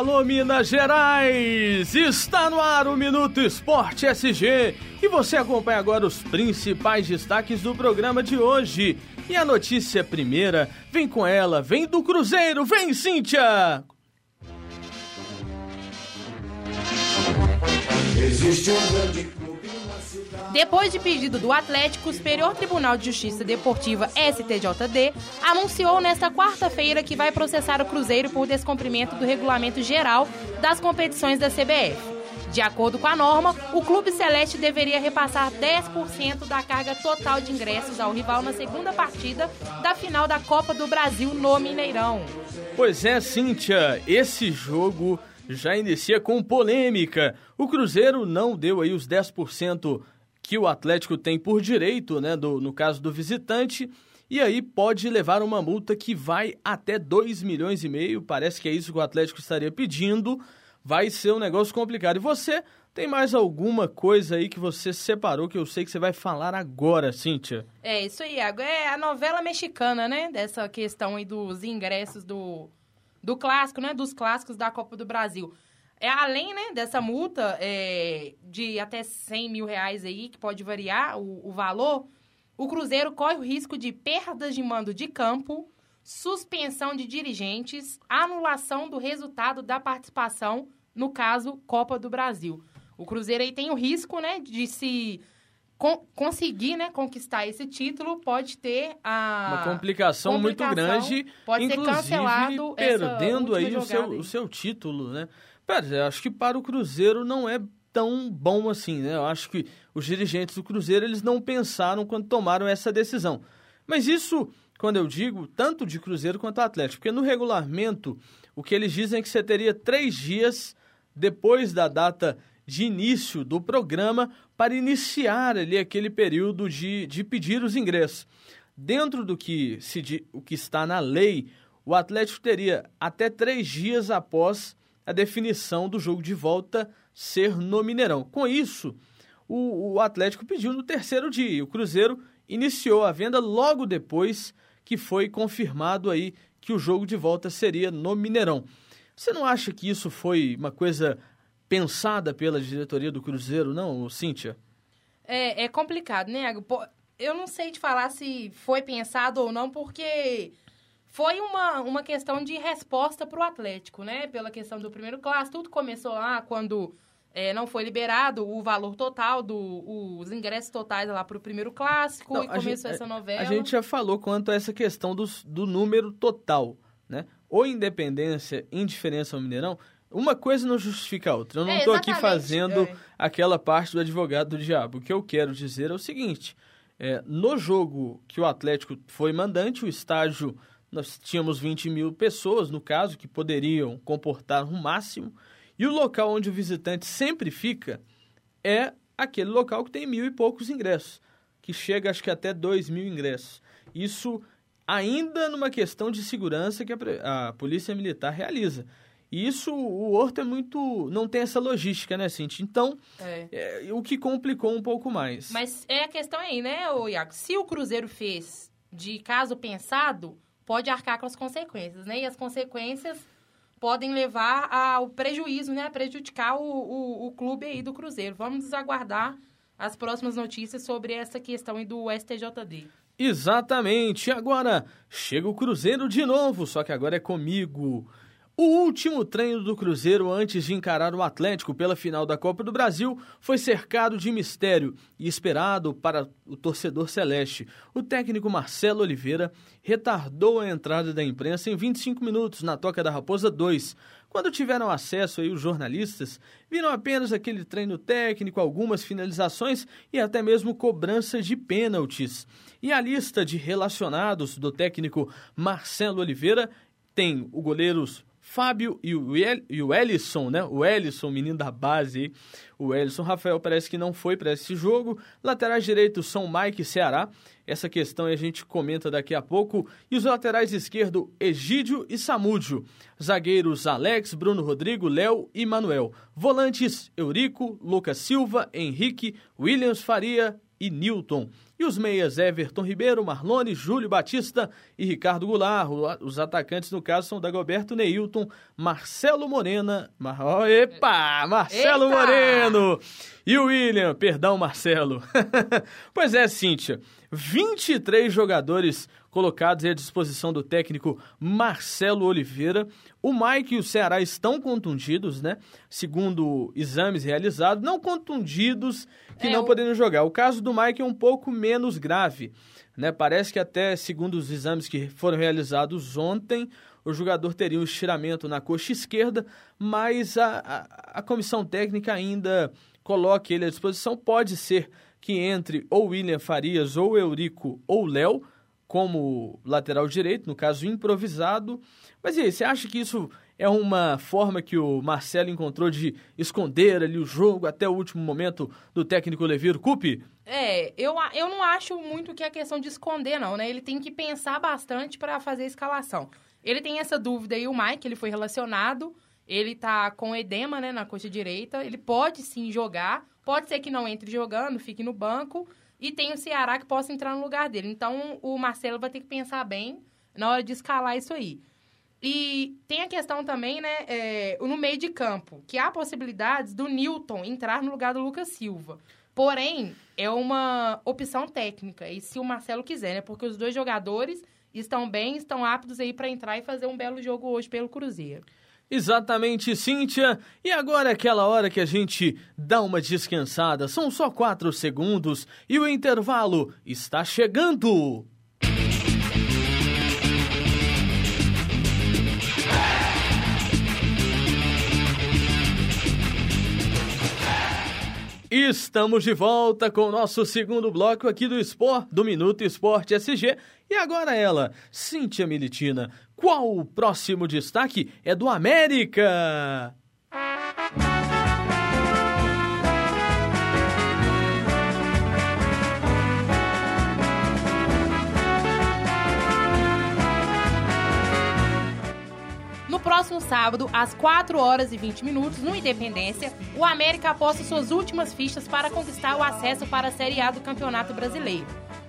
alô Minas Gerais! Está no ar o Minuto Esporte SG e você acompanha agora os principais destaques do programa de hoje. E a notícia primeira vem com ela, vem do Cruzeiro, vem Cíntia! Existe um grande depois de pedido do Atlético, o Superior Tribunal de Justiça Deportiva STJD anunciou nesta quarta-feira que vai processar o Cruzeiro por descumprimento do regulamento geral das competições da CBF. De acordo com a norma, o Clube Celeste deveria repassar 10% da carga total de ingressos ao rival na segunda partida da final da Copa do Brasil no Mineirão. Pois é, Cíntia, esse jogo já inicia com polêmica. O Cruzeiro não deu aí os 10% que o Atlético tem por direito, né, do, no caso do visitante, e aí pode levar uma multa que vai até 2 milhões e meio, parece que é isso que o Atlético estaria pedindo, vai ser um negócio complicado. E você tem mais alguma coisa aí que você separou que eu sei que você vai falar agora, Cíntia? É, isso aí, Iago. É a novela mexicana, né? Dessa questão aí dos ingressos do, do clássico, né? Dos clássicos da Copa do Brasil. É além, né, dessa multa é, de até 100 mil reais aí, que pode variar o, o valor, o Cruzeiro corre o risco de perdas de mando de campo, suspensão de dirigentes, anulação do resultado da participação, no caso, Copa do Brasil. O Cruzeiro aí tem o risco, né, de se con conseguir, né, conquistar esse título, pode ter a uma complicação, complicação muito grande, pode ser cancelado perdendo aí o seu, aí. o seu título, né? Pera, acho que para o Cruzeiro não é tão bom assim, né? Eu acho que os dirigentes do Cruzeiro eles não pensaram quando tomaram essa decisão. Mas isso, quando eu digo, tanto de Cruzeiro quanto Atlético, porque no regulamento o que eles dizem é que você teria três dias depois da data de início do programa para iniciar ali aquele período de, de pedir os ingressos. Dentro do que, se, o que está na lei, o Atlético teria até três dias após a definição do jogo de volta ser no Mineirão. Com isso, o, o Atlético pediu no terceiro dia. O Cruzeiro iniciou a venda logo depois que foi confirmado aí que o jogo de volta seria no Mineirão. Você não acha que isso foi uma coisa pensada pela diretoria do Cruzeiro, não, Cíntia? É, é complicado, né? Eu não sei te falar se foi pensado ou não, porque foi uma, uma questão de resposta para o Atlético, né? Pela questão do primeiro clássico. Tudo começou lá quando é, não foi liberado o valor total dos ingressos totais lá para o primeiro clássico não, e começou gente, essa novela. A gente já falou quanto a essa questão do, do número total, né? Ou independência, indiferença ao Mineirão, uma coisa não justifica a outra. Eu não estou é, aqui fazendo é. aquela parte do advogado do diabo. O que eu quero dizer é o seguinte: é, no jogo que o Atlético foi mandante, o estágio nós tínhamos 20 mil pessoas, no caso, que poderiam comportar um máximo, e o local onde o visitante sempre fica é aquele local que tem mil e poucos ingressos, que chega acho que até dois mil ingressos. Isso ainda numa questão de segurança que a, a Polícia Militar realiza. E isso, o Horto é muito. não tem essa logística, né, Cintia? Então, é. É, o que complicou um pouco mais. Mas é a questão aí, né, Iago? Se o Cruzeiro fez de caso pensado, pode arcar com as consequências, né? E as consequências podem levar ao prejuízo, né? A prejudicar o, o, o clube aí do Cruzeiro. Vamos aguardar as próximas notícias sobre essa questão aí do STJD. Exatamente. Agora chega o Cruzeiro de novo, só que agora é comigo. O último treino do Cruzeiro antes de encarar o Atlético pela final da Copa do Brasil foi cercado de mistério e esperado para o torcedor celeste. O técnico Marcelo Oliveira retardou a entrada da imprensa em 25 minutos na Toca da Raposa 2. Quando tiveram acesso aí os jornalistas, viram apenas aquele treino técnico, algumas finalizações e até mesmo cobrança de pênaltis. E a lista de relacionados do técnico Marcelo Oliveira tem o goleiro Fábio e o, El, e o Ellison, né? O Ellison, menino da base. O Ellison Rafael parece que não foi para esse jogo. Laterais direitos são Mike e Ceará. Essa questão a gente comenta daqui a pouco. E os laterais esquerdo, Egídio e Samúdio. Zagueiros Alex, Bruno Rodrigo, Léo e Manuel. Volantes, Eurico, Lucas Silva, Henrique, Williams Faria e Newton. E os meias Everton Ribeiro, Marlone, Júlio Batista e Ricardo Goulart. Os atacantes, no caso, são Dagoberto Neilton, Marcelo Morena. Mar... Oh, epa! Marcelo Eita! Moreno! E o William, perdão, Marcelo. pois é, Cíntia. 23 jogadores colocados à disposição do técnico Marcelo Oliveira. O Mike e o Ceará estão contundidos, né? Segundo exames realizados, não contundidos que é, não o... poderiam jogar. O caso do Mike é um pouco menos grave, né? Parece que até segundo os exames que foram realizados ontem, o jogador teria um estiramento na coxa esquerda, mas a, a, a comissão técnica ainda coloca ele à disposição. Pode ser que entre ou William Farias, ou Eurico, ou Léo, como lateral direito, no caso improvisado. Mas e aí, você acha que isso é uma forma que o Marcelo encontrou de esconder ali o jogo até o último momento do técnico Leviro Cupe? É, eu, eu não acho muito que é questão de esconder, não, né? Ele tem que pensar bastante para fazer a escalação. Ele tem essa dúvida aí, o Mike, ele foi relacionado, ele tá com edema, né, na coxa direita, ele pode sim jogar, pode ser que não entre jogando, fique no banco, e tem o Ceará que possa entrar no lugar dele. Então, o Marcelo vai ter que pensar bem na hora de escalar isso aí. E tem a questão também, né, é, no meio de campo, que há possibilidades do Newton entrar no lugar do Lucas Silva. Porém, é uma opção técnica, e se o Marcelo quiser, né, porque os dois jogadores estão bem, estão aptos aí para entrar e fazer um belo jogo hoje pelo Cruzeiro. Exatamente, Cíntia. E agora é aquela hora que a gente dá uma descansada. São só quatro segundos e o intervalo está chegando. Estamos de volta com o nosso segundo bloco aqui do Sport, do Minuto Esporte SG. E agora ela, Cíntia Militina, qual o próximo destaque? É do América! Próximo sábado, às 4 horas e 20 minutos, no Independência, o América aposta suas últimas fichas para conquistar o acesso para a Série A do Campeonato Brasileiro.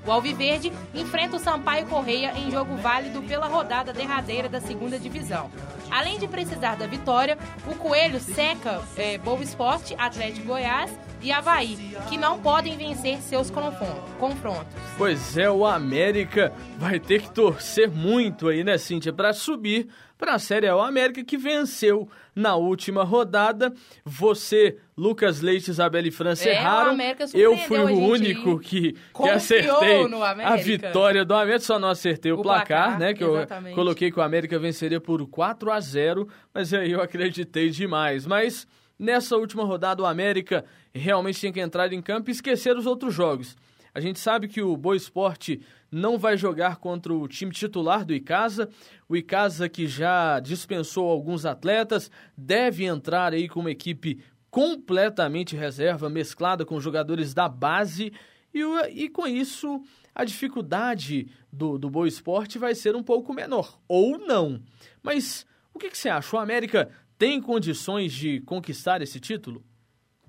O Alviverde enfrenta o Sampaio Correia em jogo válido pela rodada derradeira da segunda divisão. Além de precisar da vitória, o Coelho seca é, Boa Esporte, Atlético Goiás e Havaí, que não podem vencer seus confrontos. Pois é, o América vai ter que torcer muito aí, né, Cíntia, para subir para a Série A. O América que venceu na última rodada. Você, Lucas Leite, Isabela e França é, erraram. Eu fui o único que, que acertei a vitória do América. Só não acertei o, o placar, placar, né? Que exatamente. eu coloquei que o América venceria por 4 a 0 mas aí eu acreditei demais. Mas nessa última rodada, o América realmente tinha que entrar em campo e esquecer os outros jogos. A gente sabe que o Boa Esporte não vai jogar contra o time titular do Icasa. O Icasa que já dispensou alguns atletas, deve entrar aí com uma equipe completamente reserva, mesclada com jogadores da base. E, e com isso, a dificuldade do, do Boa Esporte vai ser um pouco menor. Ou não. Mas o que, que você acha? O América tem condições de conquistar esse título?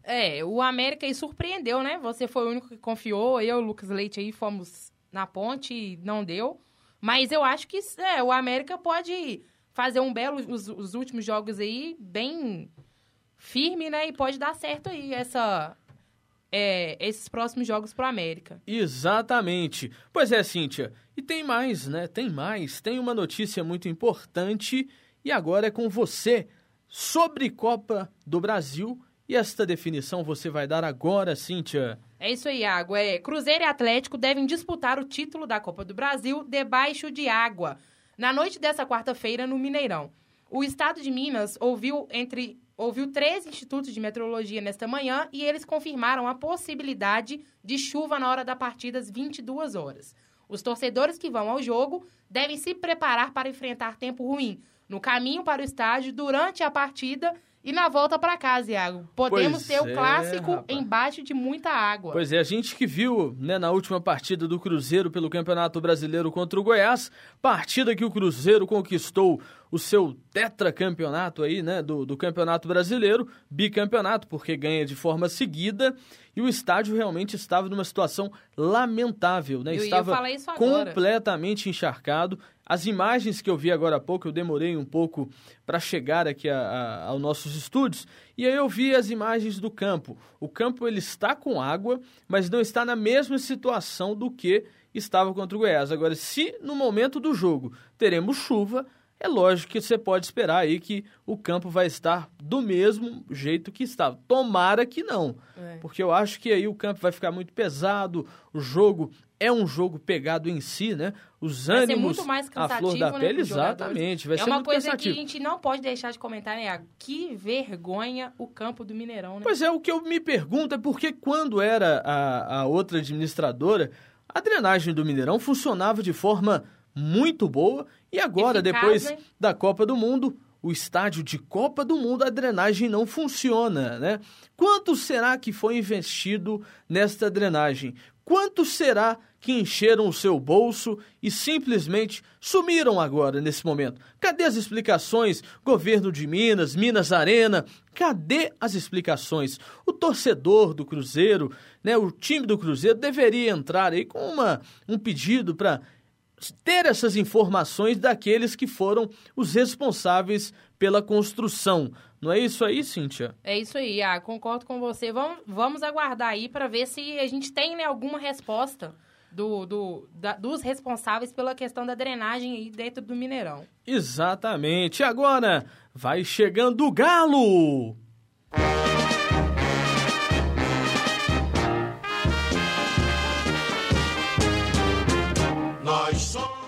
É, o América aí surpreendeu, né? Você foi o único que confiou, eu Lucas Leite aí fomos na ponte e não deu. Mas eu acho que é, o América pode fazer um belo os, os, últimos jogos aí bem firme, né? E pode dar certo aí essa é, esses próximos jogos pro América. Exatamente. Pois é, Cíntia. E tem mais, né? Tem mais. Tem uma notícia muito importante e agora é com você sobre Copa do Brasil. E esta definição você vai dar agora, Cíntia. É isso aí, Água. É, Cruzeiro e Atlético devem disputar o título da Copa do Brasil debaixo de água. Na noite dessa quarta-feira, no Mineirão. O estado de Minas ouviu entre ouviu três institutos de meteorologia nesta manhã e eles confirmaram a possibilidade de chuva na hora da partida às 22 horas. Os torcedores que vão ao jogo devem se preparar para enfrentar tempo ruim no caminho para o estádio, durante a partida e na volta para casa, Iago, podemos pois ter o clássico é, embaixo de muita água. Pois é, a gente que viu né, na última partida do Cruzeiro pelo Campeonato Brasileiro contra o Goiás, partida que o Cruzeiro conquistou o seu tetracampeonato aí, né, do, do Campeonato Brasileiro, bicampeonato, porque ganha de forma seguida, e o estádio realmente estava numa situação lamentável, né? Eu estava completamente encharcado. As imagens que eu vi agora há pouco, eu demorei um pouco para chegar aqui a, a, aos nossos estúdios, e aí eu vi as imagens do campo. O campo ele está com água, mas não está na mesma situação do que estava contra o Goiás. Agora, se no momento do jogo teremos chuva, é lógico que você pode esperar aí que o campo vai estar do mesmo jeito que estava. Tomara que não, é. porque eu acho que aí o campo vai ficar muito pesado, o jogo é um jogo pegado em si, né? Os vai ânimos, muito mais a flor da né, pele, exatamente, vai é ser uma coisa cansativo. que a gente não pode deixar de comentar, né? Que vergonha o campo do Mineirão, né? Pois é, o que eu me pergunto é porque quando era a, a outra administradora, a drenagem do Mineirão funcionava de forma muito boa e agora, Eficaz, depois né? da Copa do Mundo, o estádio de Copa do Mundo, a drenagem não funciona, né? Quanto será que foi investido nesta drenagem? Quanto será que encheram o seu bolso e simplesmente sumiram agora nesse momento? Cadê as explicações? Governo de Minas, Minas Arena, cadê as explicações? O torcedor do Cruzeiro, né, o time do Cruzeiro deveria entrar aí com uma, um pedido para ter essas informações daqueles que foram os responsáveis pela construção. Não é isso aí, Cíntia? É isso aí, ah, concordo com você. Vamos, vamos aguardar aí para ver se a gente tem né, alguma resposta do, do, da, dos responsáveis pela questão da drenagem aí dentro do Mineirão. Exatamente. Agora vai chegando o Galo!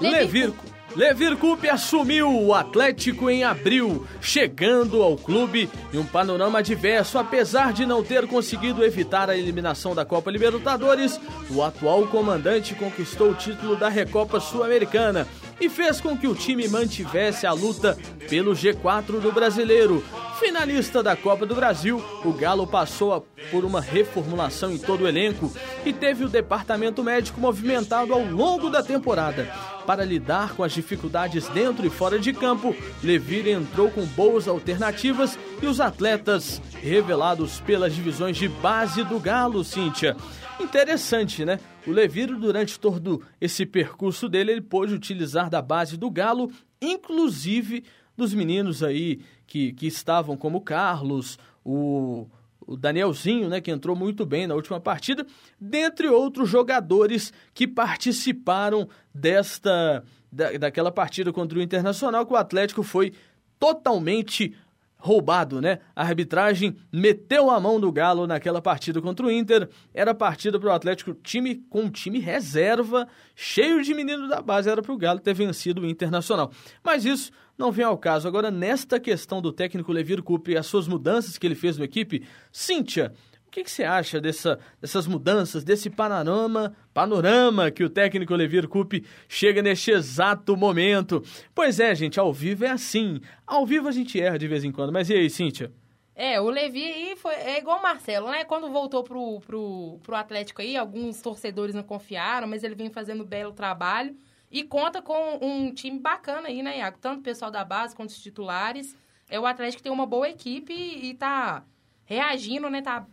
Levir, Levir Coupe assumiu o Atlético em abril, chegando ao clube em um panorama adverso. Apesar de não ter conseguido evitar a eliminação da Copa Libertadores, o atual comandante conquistou o título da Recopa Sul-Americana e fez com que o time mantivesse a luta pelo G4 do Brasileiro. Finalista da Copa do Brasil, o Galo passou por uma reformulação em todo o elenco e teve o departamento médico movimentado ao longo da temporada. Para lidar com as dificuldades dentro e fora de campo, Levir entrou com boas alternativas e os atletas revelados pelas divisões de base do Galo, Cíntia. Interessante, né? O Leviro, durante todo esse percurso dele, ele pôde utilizar da base do Galo, inclusive dos meninos aí que, que estavam como Carlos, o, o Danielzinho, né, que entrou muito bem na última partida, dentre outros jogadores que participaram desta da, daquela partida contra o Internacional, que o Atlético foi totalmente roubado, né? A arbitragem meteu a mão do Galo naquela partida contra o Inter. Era partida para o Atlético, time com time reserva, cheio de meninos da base, era para o Galo ter vencido o Internacional. Mas isso não vem ao caso. Agora, nesta questão do técnico Levir Coupe e as suas mudanças que ele fez na equipe, Cíntia, que, que você acha dessa, dessas mudanças, desse panorama, panorama que o técnico Levir Coupe chega neste exato momento? Pois é, gente, ao vivo é assim. Ao vivo a gente erra de vez em quando. Mas e aí, Cíntia? É, o Levi foi, é igual o Marcelo, né? Quando voltou pro, pro, pro Atlético aí, alguns torcedores não confiaram, mas ele vem fazendo belo trabalho. E conta com um time bacana aí, né, Iago? Tanto o pessoal da base quanto os titulares. É, o Atlético tem uma boa equipe e, e tá reagindo, né? Tá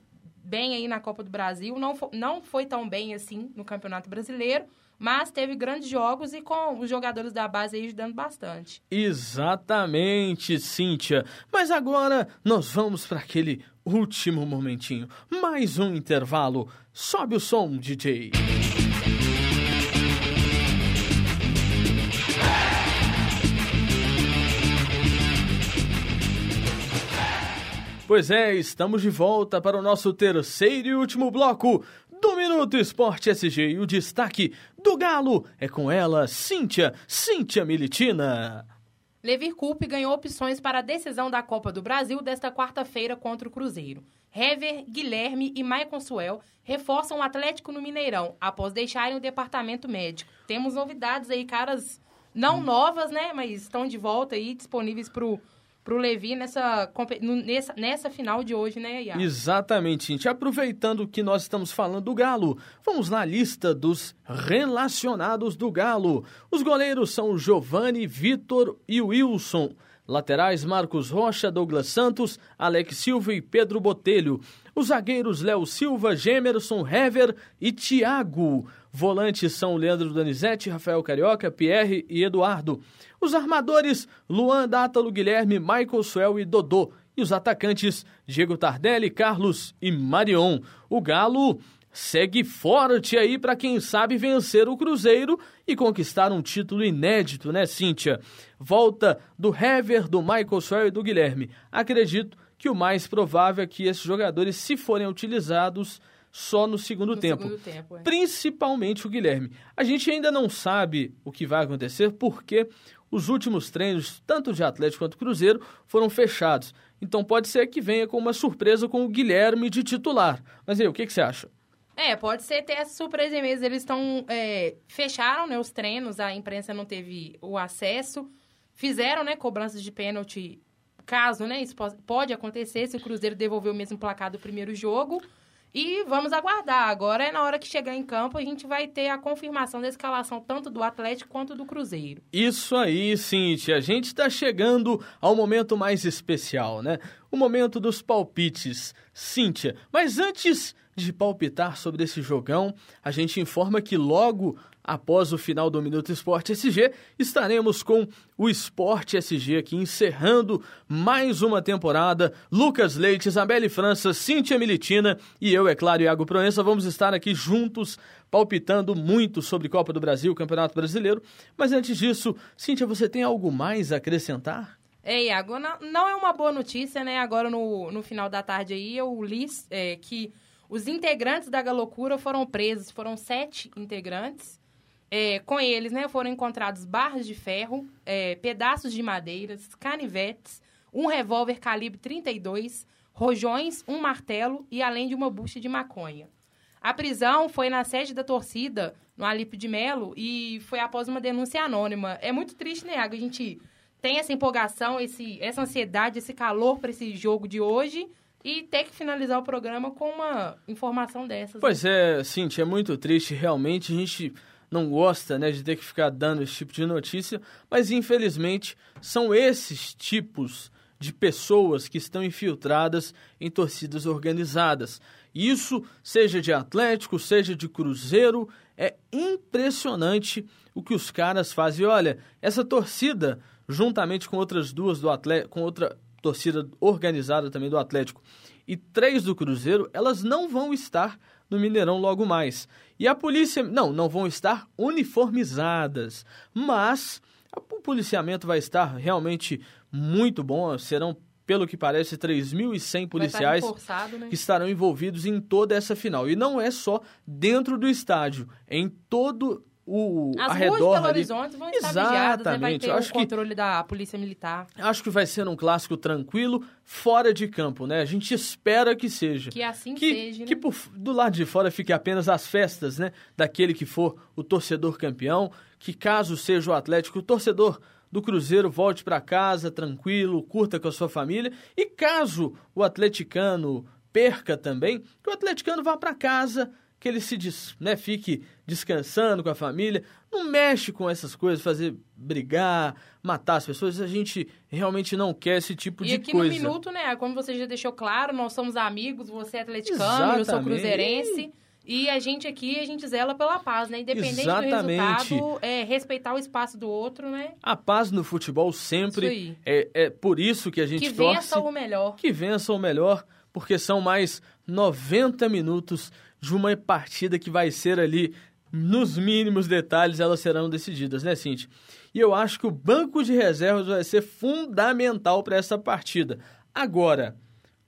bem aí na Copa do Brasil, não, não foi tão bem assim no Campeonato Brasileiro, mas teve grandes jogos e com os jogadores da base aí ajudando bastante. Exatamente, Cíntia. Mas agora nós vamos para aquele último momentinho. Mais um intervalo. Sobe o som, DJ. Pois é, estamos de volta para o nosso terceiro e último bloco do Minuto Esporte SG. E o destaque do Galo é com ela, Cíntia, Cíntia Militina. Levir Coupe ganhou opções para a decisão da Copa do Brasil desta quarta-feira contra o Cruzeiro. Hever, Guilherme e Maicon Suel reforçam o Atlético no Mineirão após deixarem o departamento médico. Temos novidades aí, caras não novas, né? Mas estão de volta aí, disponíveis para o pro Levi nessa, nessa, nessa final de hoje, né, Iago? Exatamente, gente. Aproveitando que nós estamos falando do Galo, vamos na lista dos relacionados do Galo. Os goleiros são Giovanni, Vitor e Wilson. Laterais Marcos Rocha, Douglas Santos, Alex Silva e Pedro Botelho. Os zagueiros Léo Silva, Gemerson, Hever e Thiago. Volantes são Leandro Donizete, Rafael Carioca, Pierre e Eduardo. Os armadores Luan, Dátalo, Guilherme, Michael Suel e Dodô. E os atacantes Diego Tardelli, Carlos e Marion. O Galo segue forte aí para quem sabe vencer o Cruzeiro e conquistar um título inédito, né, Cíntia? Volta do Hever, do Michael Suel e do Guilherme. Acredito que o mais provável é que esses jogadores, se forem utilizados, só no segundo no tempo. Segundo tempo é. Principalmente o Guilherme. A gente ainda não sabe o que vai acontecer porque os últimos treinos, tanto de Atlético quanto Cruzeiro, foram fechados. Então pode ser que venha com uma surpresa com o Guilherme de titular. Mas aí, o que, que você acha? É, pode ser ter essa surpresa mesmo. Eles estão. É, fecharam né, os treinos, a imprensa não teve o acesso. Fizeram né, cobranças de pênalti. Caso, né? Isso pode acontecer se o Cruzeiro devolver o mesmo placar do primeiro jogo. E vamos aguardar. Agora é na hora que chegar em campo, a gente vai ter a confirmação da escalação tanto do Atlético quanto do Cruzeiro. Isso aí, Cintia. A gente está chegando ao momento mais especial, né? O momento dos palpites. Cíntia, mas antes de palpitar sobre esse jogão, a gente informa que logo após o final do Minuto Esporte SG, estaremos com o Esporte SG aqui encerrando mais uma temporada. Lucas Leite, Isabelle França, Cíntia Militina e eu, é claro, Iago Proença, vamos estar aqui juntos palpitando muito sobre Copa do Brasil, Campeonato Brasileiro. Mas antes disso, Cíntia, você tem algo mais a acrescentar? É, Iago, não, não é uma boa notícia, né? Agora no, no final da tarde aí eu li é, que os integrantes da Galocura foram presos, foram sete integrantes. É, com eles, né, foram encontrados barras de ferro, é, pedaços de madeiras, canivetes, um revólver calibre 32, rojões, um martelo e além de uma bucha de maconha. A prisão foi na sede da torcida, no Alípio de Melo, e foi após uma denúncia anônima. É muito triste, né, A gente tem essa empolgação, esse, essa ansiedade, esse calor para esse jogo de hoje e ter que finalizar o programa com uma informação dessas. Pois né? é, Cintia, é muito triste. Realmente, a gente não gosta né, de ter que ficar dando esse tipo de notícia, mas infelizmente são esses tipos de pessoas que estão infiltradas em torcidas organizadas. Isso, seja de Atlético, seja de Cruzeiro, é impressionante o que os caras fazem. E olha, essa torcida, juntamente com outras duas do Atlético, com outra torcida organizada também do Atlético e três do Cruzeiro, elas não vão estar no Mineirão logo mais. E a polícia, não, não vão estar uniformizadas, mas o policiamento vai estar realmente muito bom, serão pelo que parece, 3.100 policiais né? que estarão envolvidos em toda essa final. E não é só dentro do estádio, é em todo o As arredor ruas de Belo Horizonte vão estar Exatamente. vigiadas, né? vai ter acho o controle que, da polícia militar. Acho que vai ser um clássico tranquilo, fora de campo, né? A gente espera que seja. Que assim que, seja, né? Que por, do lado de fora fique apenas as festas, né? Daquele que for o torcedor campeão, que caso seja o Atlético, o torcedor do Cruzeiro volte para casa tranquilo, curta com a sua família, e caso o atleticano perca também, que o atleticano vá para casa que ele se né, fique descansando com a família. Não mexe com essas coisas, fazer brigar, matar as pessoas. A gente realmente não quer esse tipo e de coisa. E aqui no Minuto, né, como você já deixou claro, nós somos amigos, você é atleticano, Exatamente. eu sou cruzeirense. E a gente aqui, a gente zela pela paz, né? Independente Exatamente. do resultado, é respeitar o espaço do outro, né? A paz no futebol sempre é, é por isso que a gente que torce... Que vença o melhor. Que vença o melhor, porque são mais 90 minutos de uma partida que vai ser ali, nos mínimos detalhes, elas serão decididas, né, Cintia? E eu acho que o banco de reservas vai ser fundamental para essa partida. Agora,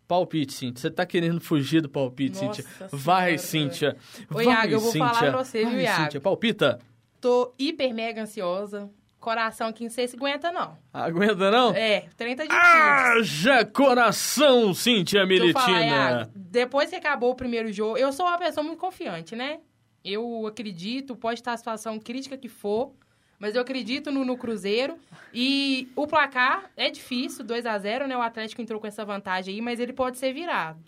palpite, Cintia. Você tá querendo fugir do palpite, Cíntia? Vai, Cíntia. Oi, Vai, Iago, eu vou Cíntia. falar pra você, viu, Iago? Cíntia, palpita. Tô hiper mega ansiosa. Coração aqui não sei se aguenta, não. Aguenta, não? É, 30 de Haja coração, Cíntia Militina! Falar, depois que acabou o primeiro jogo, eu sou uma pessoa muito confiante, né? Eu acredito, pode estar a situação crítica que for, Mas eu acredito no, no Cruzeiro. E o placar é difícil, 2 a 0 né? O Atlético entrou com essa vantagem aí, mas ele pode ser virado.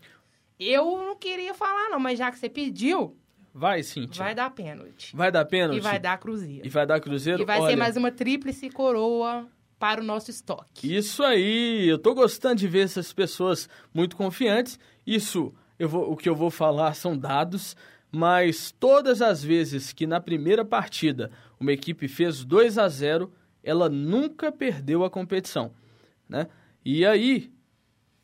Eu não queria falar, não, mas já que você pediu. Vai, sim. Vai dar pênalti. Vai dar pênalti? E vai dar Cruzeiro. E vai dar Cruzeiro? E vai Olha... ser mais uma tríplice coroa para o nosso estoque. Isso aí, eu tô gostando de ver essas pessoas muito confiantes. Isso, eu vou, o que eu vou falar são dados, mas todas as vezes que na primeira partida uma equipe fez 2 a 0, ela nunca perdeu a competição, né? E aí,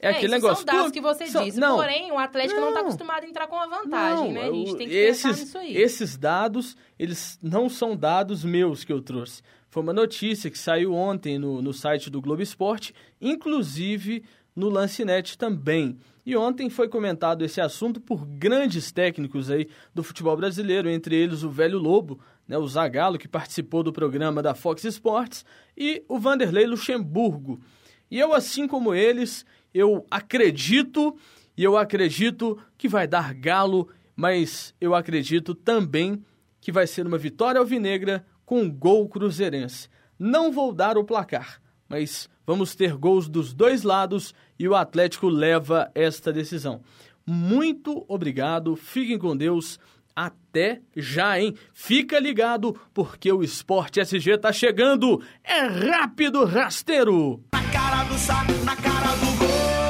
é, é aquele negócio. São dados que você são, disse. Não, Porém, o Atlético não está acostumado a entrar com a vantagem, não, né? A gente tem que esses, pensar nisso aí. Esses dados, eles não são dados meus que eu trouxe. Foi uma notícia que saiu ontem no, no site do Globo Esporte, inclusive no Lancinete também. E ontem foi comentado esse assunto por grandes técnicos aí do futebol brasileiro, entre eles o Velho Lobo, né, o Zagallo, que participou do programa da Fox Sports, e o Vanderlei Luxemburgo. E eu, assim como eles, eu acredito, e eu acredito que vai dar galo, mas eu acredito também que vai ser uma vitória alvinegra com gol cruzeirense. Não vou dar o placar, mas vamos ter gols dos dois lados e o Atlético leva esta decisão. Muito obrigado, fiquem com Deus. Até já, hein? Fica ligado, porque o Esporte SG tá chegando. É rápido, rasteiro! Na cara do saco, na cara do gol.